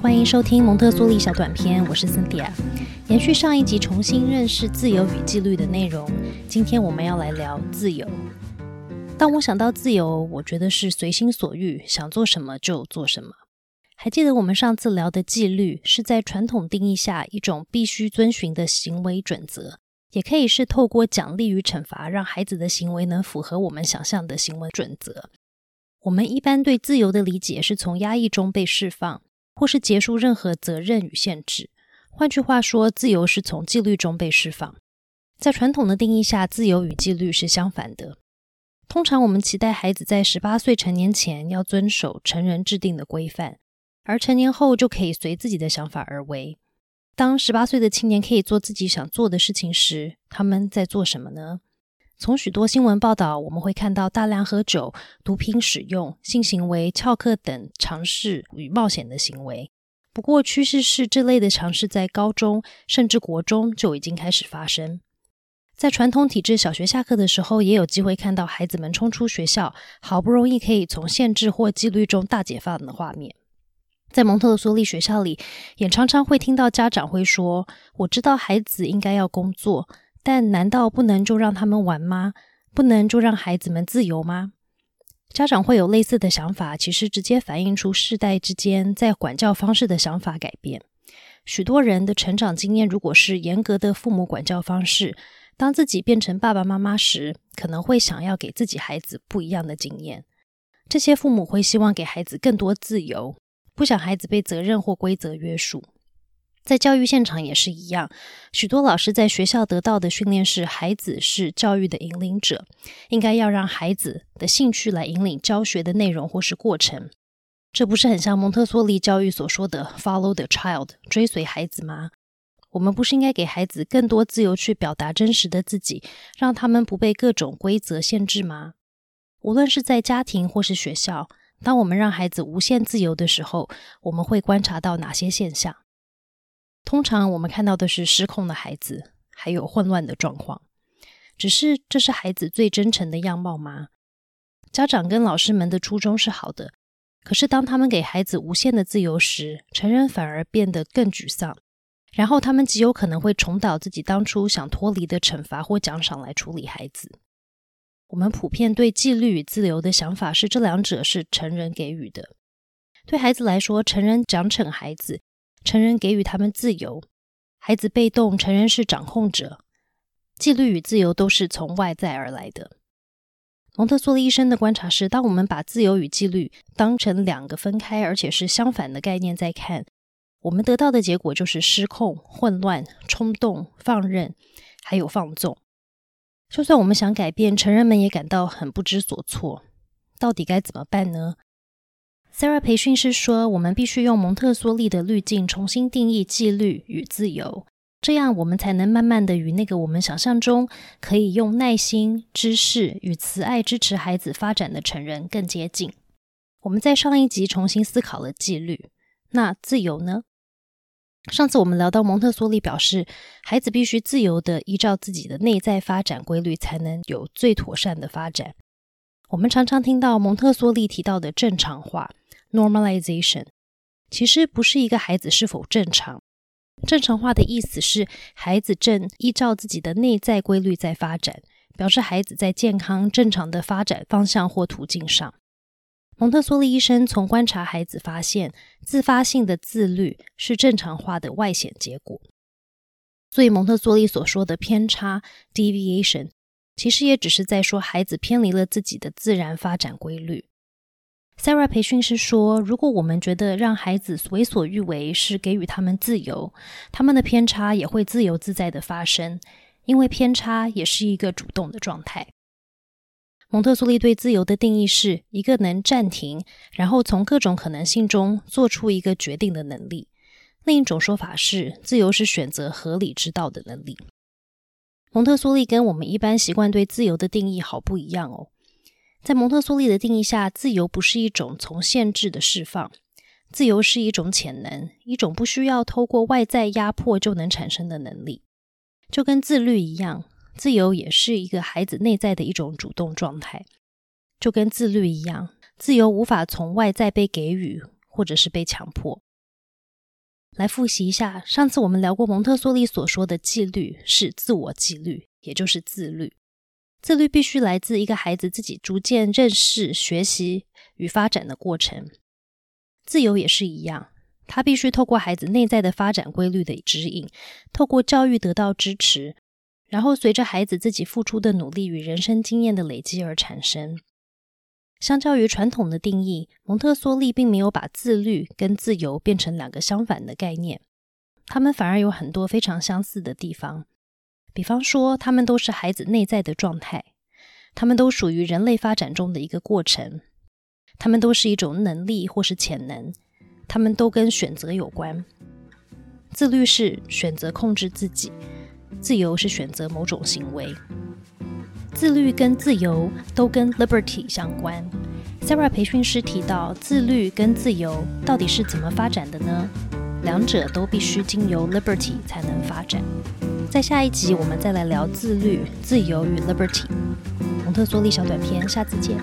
欢迎收听蒙特梭利小短片，我是 Cynthia。延续上一集重新认识自由与纪律的内容，今天我们要来聊自由。当我想到自由，我觉得是随心所欲，想做什么就做什么。还记得我们上次聊的纪律，是在传统定义下一种必须遵循的行为准则，也可以是透过奖励与惩罚，让孩子的行为能符合我们想象的行为准则。我们一般对自由的理解是从压抑中被释放，或是结束任何责任与限制。换句话说，自由是从纪律中被释放。在传统的定义下，自由与纪律是相反的。通常我们期待孩子在十八岁成年前要遵守成人制定的规范，而成年后就可以随自己的想法而为。当十八岁的青年可以做自己想做的事情时，他们在做什么呢？从许多新闻报道，我们会看到大量喝酒、毒品使用、性行为、翘课等尝试与冒险的行为。不过，趋势是这类的尝试在高中甚至国中就已经开始发生。在传统体制小学下课的时候，也有机会看到孩子们冲出学校，好不容易可以从限制或纪律中大解放的画面。在蒙特梭利学校里，也常常会听到家长会说：“我知道孩子应该要工作。”但难道不能就让他们玩吗？不能就让孩子们自由吗？家长会有类似的想法，其实直接反映出世代之间在管教方式的想法改变。许多人的成长经验，如果是严格的父母管教方式，当自己变成爸爸妈妈时，可能会想要给自己孩子不一样的经验。这些父母会希望给孩子更多自由，不想孩子被责任或规则约束。在教育现场也是一样，许多老师在学校得到的训练是：孩子是教育的引领者，应该要让孩子的兴趣来引领教学的内容或是过程。这不是很像蒙特梭利教育所说的 “follow the child”，追随孩子吗？我们不是应该给孩子更多自由去表达真实的自己，让他们不被各种规则限制吗？无论是在家庭或是学校，当我们让孩子无限自由的时候，我们会观察到哪些现象？通常我们看到的是失控的孩子，还有混乱的状况。只是这是孩子最真诚的样貌吗？家长跟老师们的初衷是好的，可是当他们给孩子无限的自由时，成人反而变得更沮丧。然后他们极有可能会重蹈自己当初想脱离的惩罚或奖赏来处理孩子。我们普遍对纪律与自由的想法是，这两者是成人给予的。对孩子来说，成人奖惩孩子。成人给予他们自由，孩子被动，成人是掌控者。纪律与自由都是从外在而来的。蒙特梭利医生的观察是，当我们把自由与纪律当成两个分开而且是相反的概念在看，我们得到的结果就是失控、混乱、冲动、放任，还有放纵。就算我们想改变，成人们也感到很不知所措。到底该怎么办呢？Sarah 培训师说：“我们必须用蒙特梭利的滤镜重新定义纪律与自由，这样我们才能慢慢的与那个我们想象中可以用耐心、知识与慈爱支持孩子发展的成人更接近。”我们在上一集重新思考了纪律，那自由呢？上次我们聊到蒙特梭利表示，孩子必须自由的依照自己的内在发展规律，才能有最妥善的发展。我们常常听到蒙特梭利提到的正常化。Normalization 其实不是一个孩子是否正常。正常化的意思是孩子正依照自己的内在规律在发展，表示孩子在健康正常的发展方向或途径上。蒙特梭利医生从观察孩子发现，自发性的自律是正常化的外显结果。所以蒙特梭利所说的偏差 （deviation） 其实也只是在说孩子偏离了自己的自然发展规律。Sarah 培训师说：“如果我们觉得让孩子为所欲为是给予他们自由，他们的偏差也会自由自在的发生，因为偏差也是一个主动的状态。”蒙特梭利对自由的定义是一个能暂停，然后从各种可能性中做出一个决定的能力。另一种说法是，自由是选择合理之道的能力。蒙特梭利跟我们一般习惯对自由的定义好不一样哦。在蒙特梭利的定义下，自由不是一种从限制的释放，自由是一种潜能，一种不需要透过外在压迫就能产生的能力。就跟自律一样，自由也是一个孩子内在的一种主动状态。就跟自律一样，自由无法从外在被给予，或者是被强迫。来复习一下，上次我们聊过蒙特梭利所说的纪律是自我纪律，也就是自律。自律必须来自一个孩子自己逐渐认识、学习与发展的过程。自由也是一样，他必须透过孩子内在的发展规律的指引，透过教育得到支持，然后随着孩子自己付出的努力与人生经验的累积而产生。相较于传统的定义，蒙特梭利并没有把自律跟自由变成两个相反的概念，他们反而有很多非常相似的地方。比方说，他们都是孩子内在的状态，他们都属于人类发展中的一个过程，他们都是一种能力或是潜能，他们都跟选择有关。自律是选择控制自己，自由是选择某种行为。自律跟自由都跟 liberty 相关。Sarah 培训师提到，自律跟自由到底是怎么发展的呢？两者都必须经由 liberty 才能发展。在下一集，我们再来聊自律、自由与 liberty。蒙特梭利小短片，下次见。